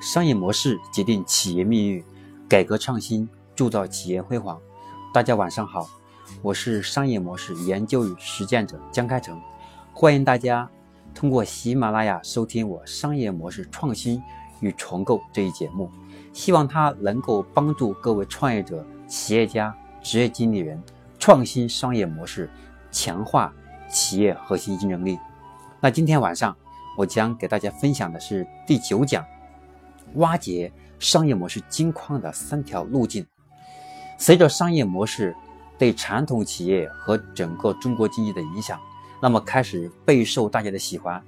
商业模式决定企业命运，改革创新铸造企业辉煌。大家晚上好，我是商业模式研究与实践者江开成，欢迎大家通过喜马拉雅收听我商业模式创新与重构这一节目，希望它能够帮助各位创业者、企业家、职业经理人创新商业模式，强化企业核心竞争力。那今天晚上我将给大家分享的是第九讲。挖掘商业模式金矿的三条路径。随着商业模式对传统企业和整个中国经济的影响，那么开始备受大家的喜欢。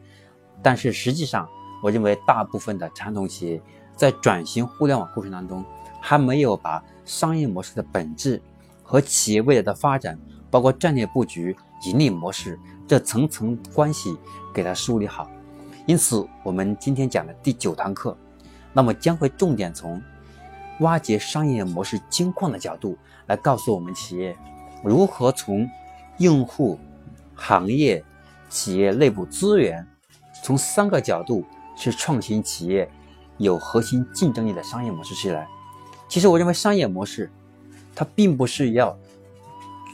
但是实际上，我认为大部分的传统企业在转型互联网过程当中，还没有把商业模式的本质和企业未来的发展，包括战略布局、盈利模式这层层关系给它梳理好。因此，我们今天讲的第九堂课。那么将会重点从挖掘商业模式金矿的角度来告诉我们企业如何从用户、行业、企业内部资源，从三个角度去创新企业有核心竞争力的商业模式起来。其实我认为商业模式它并不是要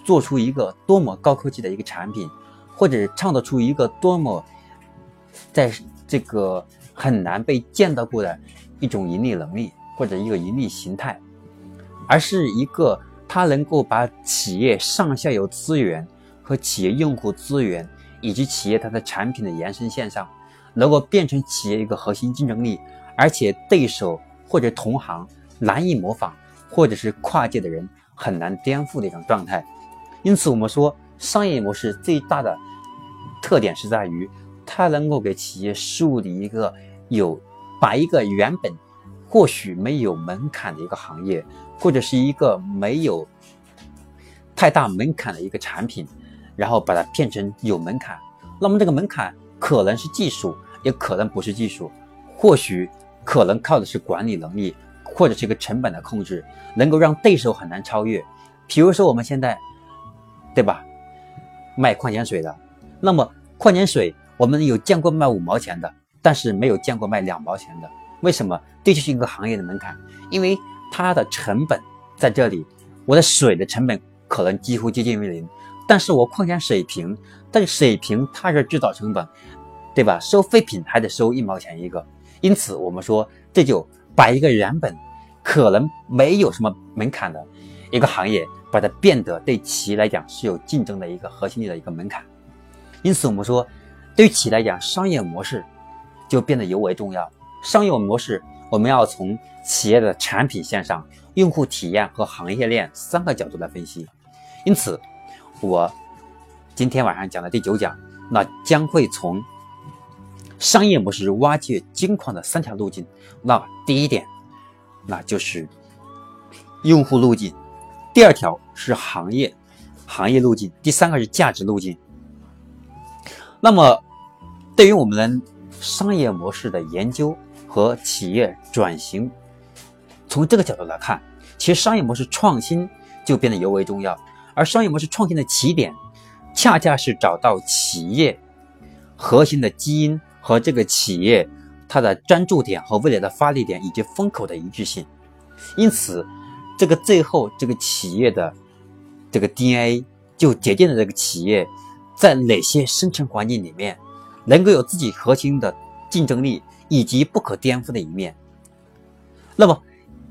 做出一个多么高科技的一个产品，或者创造出一个多么在这个很难被见到过的。一种盈利能力或者一个盈利形态，而是一个它能够把企业上下游资源和企业用户资源以及企业它的产品的延伸线上，能够变成企业一个核心竞争力，而且对手或者同行难以模仿，或者是跨界的人很难颠覆的一种状态。因此，我们说商业模式最大的特点是在于它能够给企业树立一个有。把一个原本或许没有门槛的一个行业，或者是一个没有太大门槛的一个产品，然后把它变成有门槛。那么这个门槛可能是技术，也可能不是技术，或许可能靠的是管理能力，或者是一个成本的控制，能够让对手很难超越。比如说我们现在，对吧？卖矿泉水的，那么矿泉水我们有见过卖五毛钱的。但是没有见过卖两毛钱的，为什么？这就是一个行业的门槛，因为它的成本在这里，我的水的成本可能几乎接近于零，但是我矿泉水瓶，但是水瓶它是制造成本，对吧？收废品还得收一毛钱一个，因此我们说这就把一个原本可能没有什么门槛的一个行业，把它变得对企业来讲是有竞争的一个核心的一个门槛，因此我们说，对于企业来讲，商业模式。就变得尤为重要。商业模式，我们要从企业的产品线上、用户体验和行业链三个角度来分析。因此，我今天晚上讲的第九讲，那将会从商业模式挖掘金矿的三条路径。那第一点，那就是用户路径；第二条是行业行业路径；第三个是价值路径。那么，对于我们的商业模式的研究和企业转型，从这个角度来看，其实商业模式创新就变得尤为重要。而商业模式创新的起点，恰恰是找到企业核心的基因和这个企业它的专注点和未来的发力点以及风口的一致性。因此，这个最后这个企业的这个 DNA 就决定了这个企业在哪些生存环境里面。能够有自己核心的竞争力以及不可颠覆的一面，那么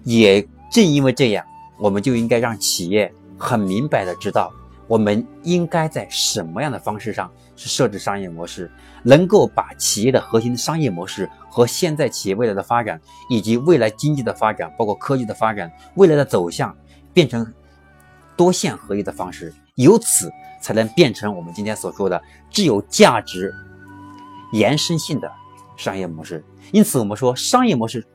也正因为这样，我们就应该让企业很明白的知道，我们应该在什么样的方式上去设置商业模式，能够把企业的核心商业模式和现在企业未来的发展，以及未来经济的发展，包括科技的发展，未来的走向，变成多线合一的方式，由此才能变成我们今天所说的具有价值。延伸性的商业模式，因此我们说商业模式，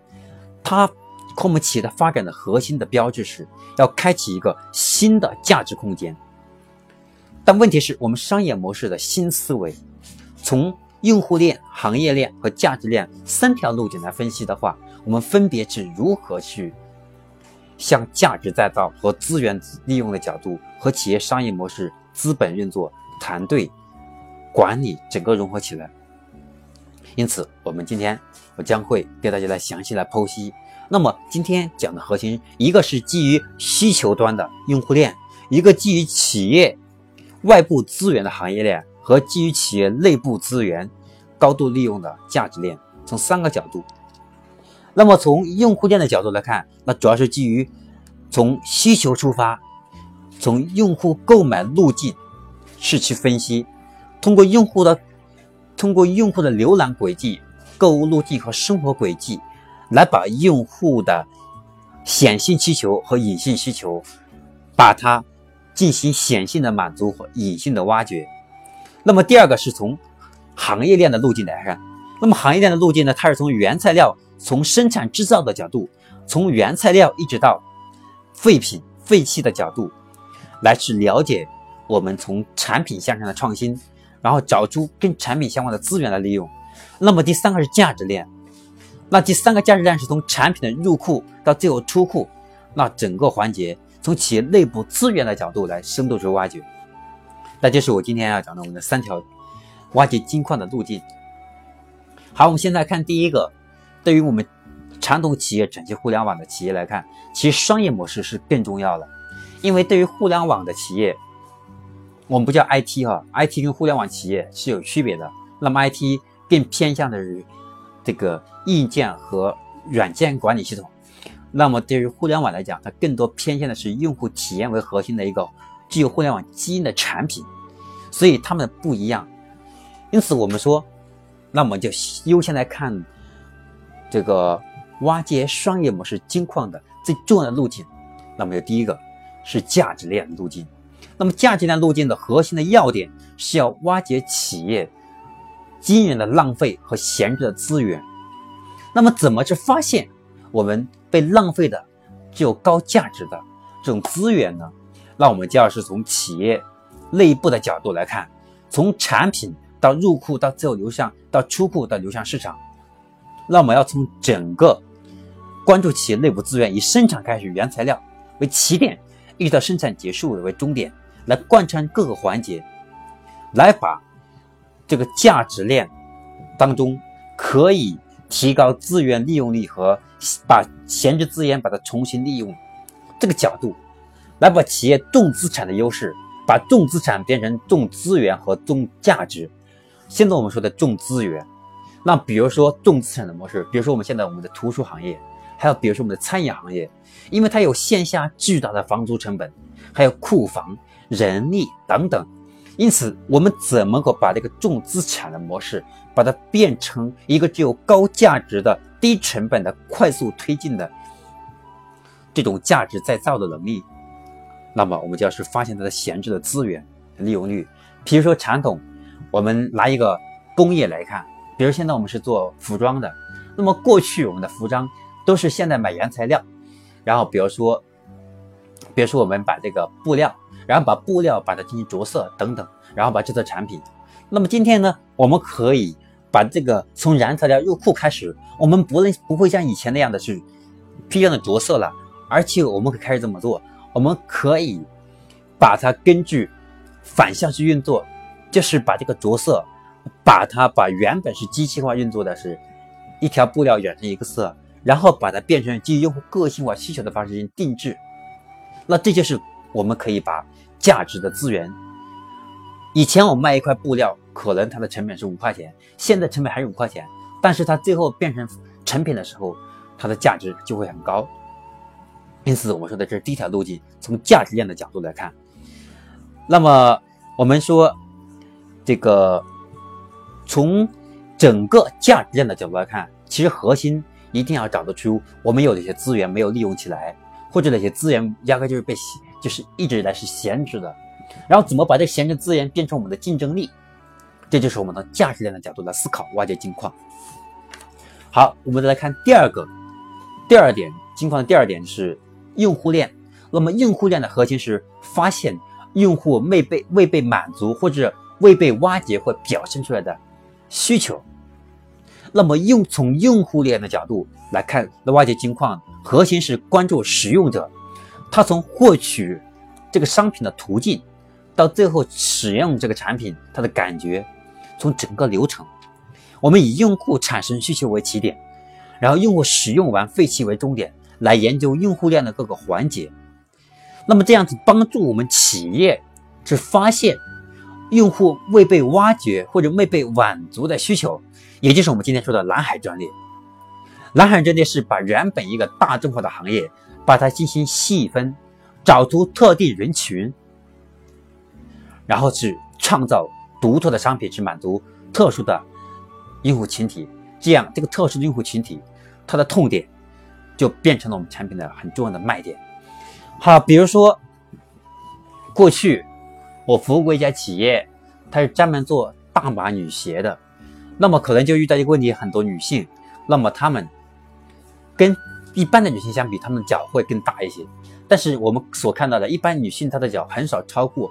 它和我们企业的发展的核心的标志是要开启一个新的价值空间。但问题是我们商业模式的新思维，从用户链、行业链和价值链三条路径来分析的话，我们分别是如何去向价值再造和资源利用的角度和企业商业模式、资本运作、团队管理整个融合起来。因此，我们今天我将会给大家来详细来剖析。那么今天讲的核心，一个是基于需求端的用户链，一个基于企业外部资源的行业链，和基于企业内部资源高度利用的价值链，从三个角度。那么从用户链的角度来看，那主要是基于从需求出发，从用户购买路径是去分析，通过用户的。通过用户的浏览轨迹、购物路径和生活轨迹，来把用户的显性需求和隐性需求，把它进行显性的满足和隐性的挖掘。那么第二个是从行业链的路径来看，那么行业链的路径呢，它是从原材料、从生产制造的角度，从原材料一直到废品废弃的角度，来去了解我们从产品向上的创新。然后找出跟产品相关的资源来利用。那么第三个是价值链，那第三个价值链是从产品的入库到最后出库，那整个环节从企业内部资源的角度来深度去挖掘。那就是我今天要讲的我们的三条挖掘金矿的路径。好，我们现在看第一个，对于我们传统企业转型互联网的企业来看，其实商业模式是更重要的，因为对于互联网的企业。我们不叫 IT 哈，IT 跟互联网企业是有区别的。那么 IT 更偏向的是这个硬件和软件管理系统。那么对于互联网来讲，它更多偏向的是用户体验为核心的一个具有互联网基因的产品。所以它们不一样。因此我们说，那么就优先来看这个挖掘商业模式金矿的最重要的路径。那么第一个是价值链路径。那么价值链路径的核心的要点是要挖掘企业惊人的浪费和闲置的资源。那么怎么去发现我们被浪费的具有高价值的这种资源呢？那我们就要是从企业内部的角度来看，从产品到入库到最后流向到出库到流向市场。那我们要从整个关注企业内部资源，以生产开始原材料为起点。一直到生产结束为终点，来贯穿各个环节，来把这个价值链当中可以提高资源利用率和把闲置资源把它重新利用这个角度，来把企业重资产的优势，把重资产变成重资源和重价值。现在我们说的重资源，那比如说重资产的模式，比如说我们现在我们的图书行业。还有，比如说我们的餐饮行业，因为它有线下巨大的房租成本，还有库房、人力等等，因此我们怎么个把这个重资产的模式，把它变成一个具有高价值的、低成本的、快速推进的这种价值再造的能力？那么我们就要去发现它的闲置的资源利用率。比如说传统，我们拿一个工业来看，比如现在我们是做服装的，那么过去我们的服装。都是现在买原材料，然后比如说，比如说我们把这个布料，然后把布料把它进行着色等等，然后把制作产品。那么今天呢，我们可以把这个从原材料入库开始，我们不能不会像以前那样的是批量的着色了，而且我们可以开始怎么做，我们可以把它根据反向去运作，就是把这个着色，把它把原本是机器化运作的是一条布料染成一个色。然后把它变成基于用户个性化需求的方式进行定制，那这就是我们可以把价值的资源。以前我卖一块布料，可能它的成本是五块钱，现在成本还是五块钱，但是它最后变成成品的时候，它的价值就会很高。因此，我说的这是第一条路径，从价值链的角度来看。那么我们说这个从整个价值链的角度来看，其实核心。一定要找得出我们有哪些资源没有利用起来，或者哪些资源压根就是被洗就是一直以来是闲置的，然后怎么把这闲置资源变成我们的竞争力，这就是我们从价值链的角度来思考挖掘金矿。好，我们再来看第二个，第二点金矿的第二点是用户链。那么用户链的核心是发现用户未被未被满足或者未被挖掘或表现出来的需求。那么用从用户链的角度来看，那挖掘金矿核心是关注使用者，他从获取这个商品的途径，到最后使用这个产品，他的感觉，从整个流程，我们以用户产生需求为起点，然后用户使用完废弃为终点，来研究用户链的各个环节。那么这样子帮助我们企业去发现用户未被挖掘或者未被满足的需求，也就是我们今天说的蓝海专列。蓝海专列是把原本一个大众化的行业，把它进行细分，找出特定人群，然后去创造独特的商品，去满足特殊的用户群体。这样，这个特殊的用户群体，它的痛点就变成了我们产品的很重要的卖点。好，比如说，过去我服务过一家企业，它是专门做大码女鞋的，那么可能就遇到一个问题，很多女性，那么她们跟一般的女性相比，她们的脚会更大一些。但是我们所看到的，一般女性她的脚很少超过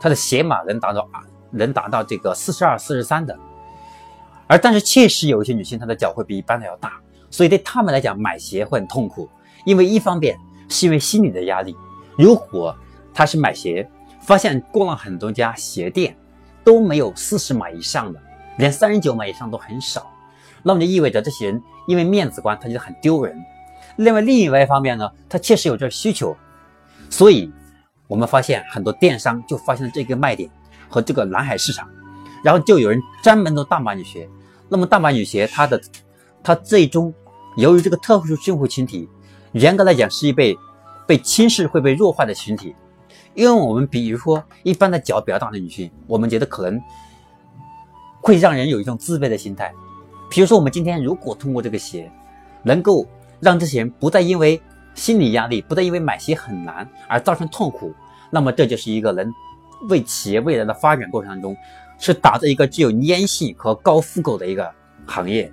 她的鞋码能达到啊，能达到这个四十二、四十三的。而但是确实有一些女性她的脚会比一般的要大，所以对她们来讲买鞋会很痛苦，因为一方面。是因为心理的压力。如果她是买鞋，发现逛了很多家鞋店，都没有四十码以上的，连三十九码以上都很少，那么就意味着这些人因为面子观，他觉得很丢人。另外，另外一方面呢，他确实有这需求，所以我们发现很多电商就发现了这个卖点和这个蓝海市场，然后就有人专门做大码女鞋。那么大码女鞋，它的它最终由于这个特殊用户群体。严格来讲，是一被被轻视、会被弱化的群体，因为我们比如说一般的脚比较大的女性，我们觉得可能会让人有一种自卑的心态。比如说，我们今天如果通过这个鞋，能够让这些人不再因为心理压力、不再因为买鞋很难而造成痛苦，那么这就是一个能为企业未来的发展过程当中，是打造一个具有粘性和高复购的一个行业。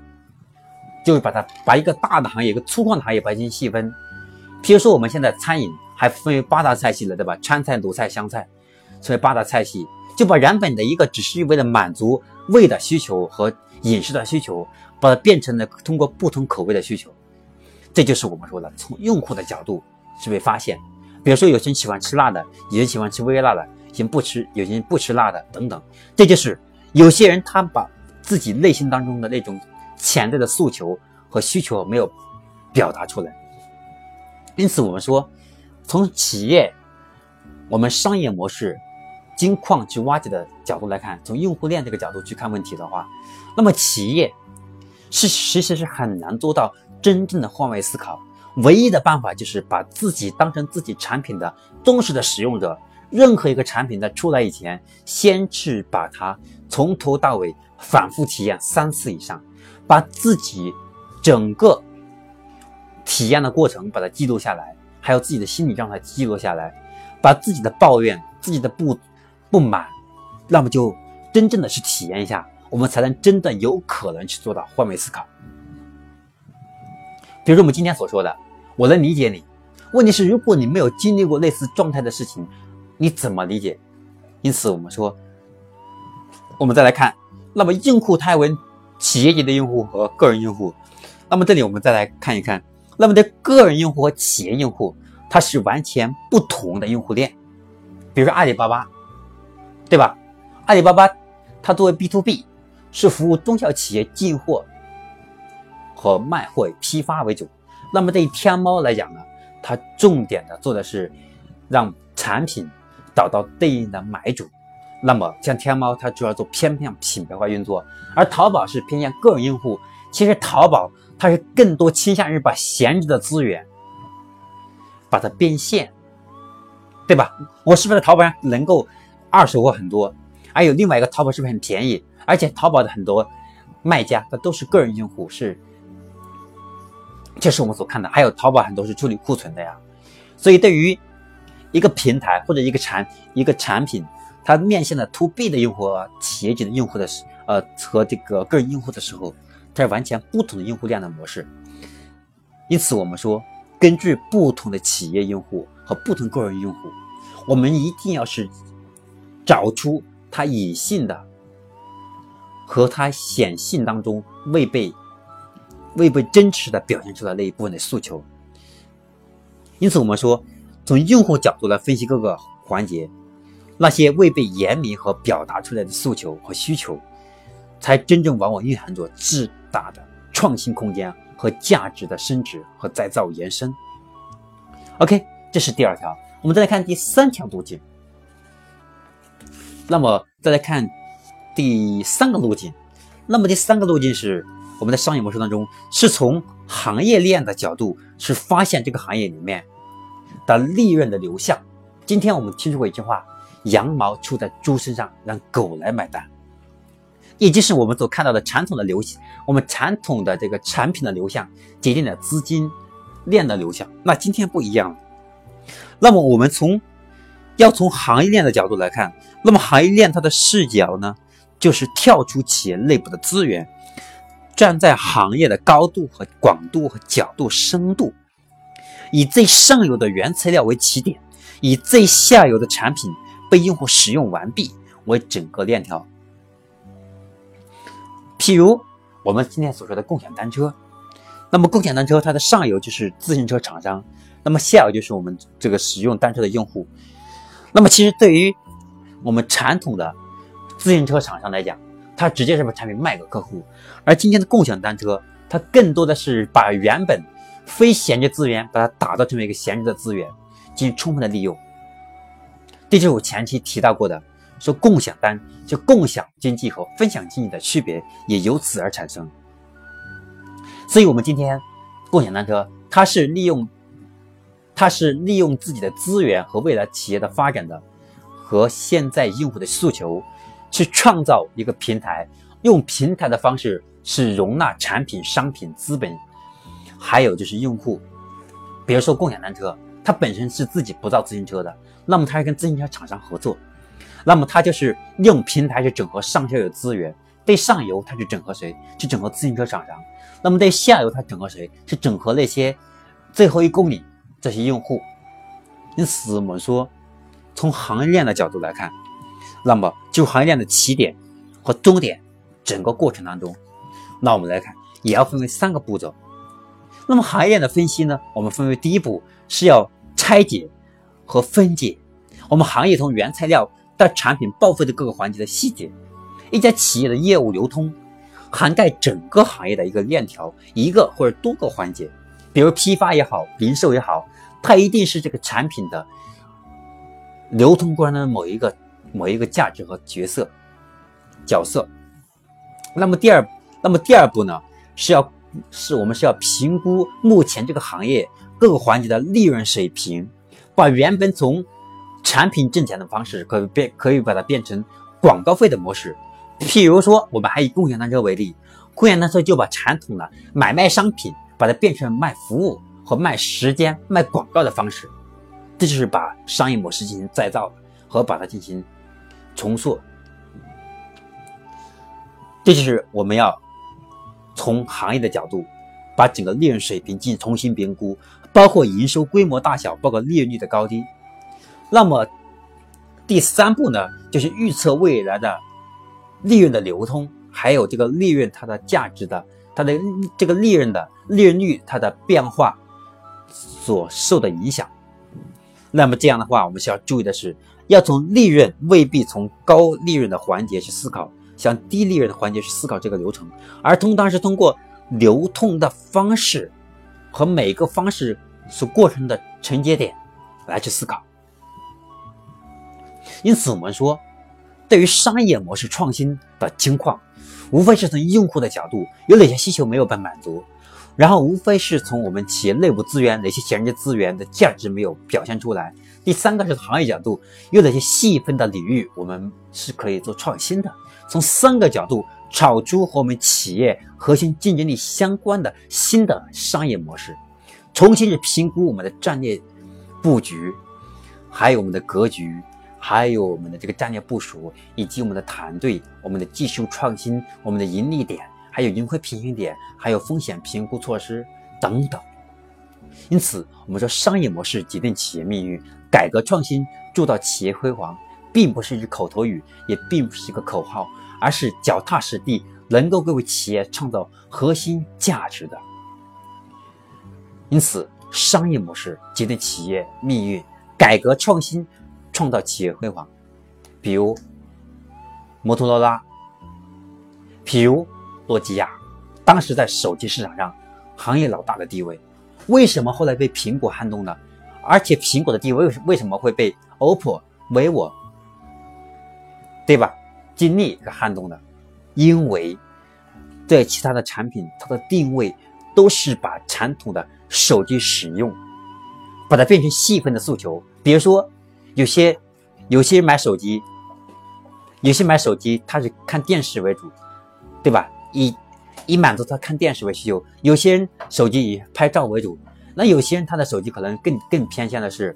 就是把它把一个大的行业，一个粗犷的行业，把它进行细分。比如说，我们现在餐饮还分为八大菜系了，对吧？川菜、鲁菜、湘菜，成为八大菜系，就把原本的一个只是为了满足胃的需求和饮食的需求，把它变成了通过不同口味的需求。这就是我们说的从用户的角度是被发现。比如说，有些人喜欢吃辣的，有些人喜欢吃微辣的，有些人不吃，有些人不吃辣的，等等。这就是有些人他把自己内心当中的那种。潜在的诉求和需求没有表达出来，因此我们说，从企业我们商业模式金矿去挖掘的角度来看，从用户链这个角度去看问题的话，那么企业是其实是很难做到真正的换位思考。唯一的办法就是把自己当成自己产品的忠实的使用者，任何一个产品在出来以前，先去把它从头到尾反复体验三次以上。把自己整个体验的过程把它记录下来，还有自己的心理状态记录下来，把自己的抱怨、自己的不不满，那么就真正的去体验一下，我们才能真的有可能去做到换位思考。比如我们今天所说的，我能理解你。问题是，如果你没有经历过类似状态的事情，你怎么理解？因此，我们说，我们再来看，那么用户太文。企业级的用户和个人用户，那么这里我们再来看一看，那么这个人用户和企业用户，它是完全不同的用户链。比如说阿里巴巴，对吧？阿里巴巴它作为 B to B，是服务中小企业进货和卖货批发为主。那么对于天猫来讲呢，它重点的做的是让产品找到对应的买主。那么，像天猫，它主要做偏向品牌化运作，而淘宝是偏向个人用户。其实，淘宝它是更多倾向于把闲置的资源，把它变现，对吧？我是不是在淘宝上能够二手货很多？还有另外一个，淘宝是不是很便宜？而且，淘宝的很多卖家，他都是个人用户，是，这是我们所看的。还有，淘宝很多是处理库存的呀。所以，对于一个平台或者一个产一个产品。它面向的 to B 的用户、企业级的用户的时，呃，和这个个人用户的时候，它是完全不同的用户量的模式。因此，我们说，根据不同的企业用户和不同个人用户，我们一定要是找出它隐性的和它显性当中未被未被真实的表现出来那一部分的诉求。因此，我们说，从用户角度来分析各个环节。那些未被言明和表达出来的诉求和需求，才真正往往蕴含着巨大的创新空间和价值的升值和再造延伸。OK，这是第二条。我们再来看第三条路径。那么再来看第三个路径。那么第三个路径是我们在商业模式当中是从行业链的角度是发现这个行业里面的利润的流向。今天我们听说过一句话：“羊毛出在猪身上，让狗来买单。”也就是我们所看到的传统的流，我们传统的这个产品的流向决定了资金链的流向。那今天不一样了。那么我们从要从行业链的角度来看，那么行业链它的视角呢，就是跳出企业内部的资源，站在行业的高度和广度和角度深度，以最上游的原材料为起点，以最下游的产品被用户使用完毕为整个链条。譬如我们今天所说的共享单车，那么共享单车它的上游就是自行车厂商。那么下游就是我们这个使用单车的用户。那么其实对于我们传统的自行车厂商来讲，它直接是把产品卖给客户；而今天的共享单车，它更多的是把原本非闲置资源，把它打造成为一个闲置的资源，进行充分的利用。这就是我前期提到过的，说共享单就共享经济和分享经济的区别也由此而产生。所以，我们今天共享单车，它是利用。它是利用自己的资源和未来企业的发展的，和现在用户的诉求，去创造一个平台，用平台的方式是容纳产品、商品、资本，还有就是用户。比如说共享单车，它本身是自己不造自行车的，那么它是跟自行车厂商合作，那么它就是用平台去整合上下游资源。对上游，它去整合谁？去整合自行车厂商。那么对下游，它整合谁？去整合那些最后一公里。这些用户，因此我们说，从行业链的角度来看，那么就行业链的起点和终点整个过程当中，那我们来看也要分为三个步骤。那么行业链的分析呢，我们分为第一步是要拆解和分解我们行业从原材料到产品报废的各个环节的细节。一家企业的业务流通涵盖整个行业的一个链条，一个或者多个环节。比如批发也好，零售也好，它一定是这个产品的流通过程的某一个某一个价值和角色角色。那么第二，那么第二步呢，是要是我们是要评估目前这个行业各个环节的利润水平，把原本从产品挣钱的方式，可以变可以把它变成广告费的模式。譬如说，我们还以共享单车为例，共享单车就把传统的买卖商品。把它变成卖服务和卖时间、卖广告的方式，这就是把商业模式进行再造和把它进行重塑。这就是我们要从行业的角度，把整个利润水平进行重新评估，包括营收规模大小，包括利润率的高低。那么第三步呢，就是预测未来的利润的流通，还有这个利润它的价值的。它的这个利润的利润率，它的变化所受的影响。那么这样的话，我们需要注意的是，要从利润未必从高利润的环节去思考，向低利润的环节去思考这个流程，而通当是通过流通的方式和每个方式所过程的承接点来去思考。因此，我们说，对于商业模式创新的情况。无非是从用户的角度，有哪些需求没有被满足，然后无非是从我们企业内部资源哪些闲置资源的价值没有表现出来。第三个是行业角度，有哪些细分的领域我们是可以做创新的。从三个角度找出和我们企业核心竞争力相关的新的商业模式，重新去评估我们的战略布局，还有我们的格局。还有我们的这个战略部署，以及我们的团队、我们的技术创新、我们的盈利点，还有盈亏平衡点，还有风险评估措施等等。因此，我们说商业模式决定企业命运，改革创新铸造企业辉煌，并不是一句口头语，也并不是一个口号，而是脚踏实地，能够为企业创造核心价值的。因此，商业模式决定企业命运，改革创新。创造企业辉煌，比如摩托罗拉，譬如诺基亚，当时在手机市场上行业老大的地位，为什么后来被苹果撼动呢？而且苹果的地位为为什么会被 OPPO、vivo，对吧？金立给撼动的？因为在其他的产品，它的定位都是把传统的手机使用，把它变成细分的诉求。比如说，有些有些人买手机，有些买手机他是看电视为主，对吧？以以满足他看电视为需求。有些人手机以拍照为主。那有些人他的手机可能更更偏向的是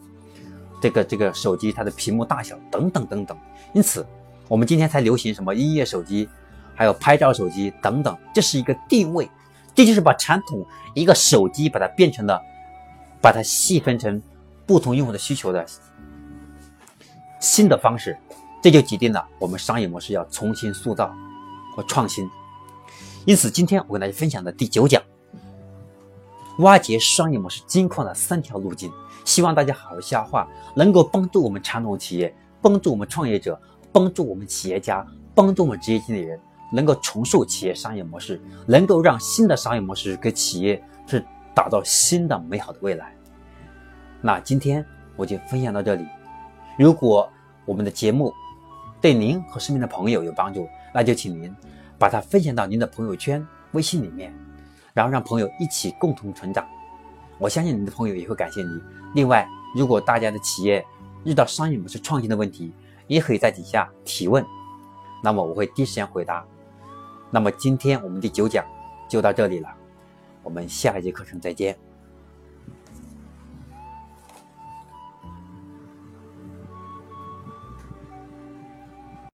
这个这个手机它的屏幕大小等等等等，因此我们今天才流行什么音乐手机，还有拍照手机等等，这是一个定位，这就是把传统一个手机把它变成了，把它细分成不同用户的需求的新的方式，这就决定了我们商业模式要重新塑造和创新。因此，今天我跟大家分享的第九讲。挖掘商业模式金矿的三条路径，希望大家好好消化，能够帮助我们传统企业，帮助我们创业者，帮助我们企业家，帮助我们职业经理人，能够重塑企业商业模式，能够让新的商业模式给企业是打造新的美好的未来。那今天我就分享到这里。如果我们的节目对您和身边的朋友有帮助，那就请您把它分享到您的朋友圈、微信里面。然后让朋友一起共同成长，我相信你的朋友也会感谢你。另外，如果大家的企业遇到商业模式创新的问题，也可以在底下提问，那么我会第一时间回答。那么今天我们第九讲就到这里了，我们下一节课程再见。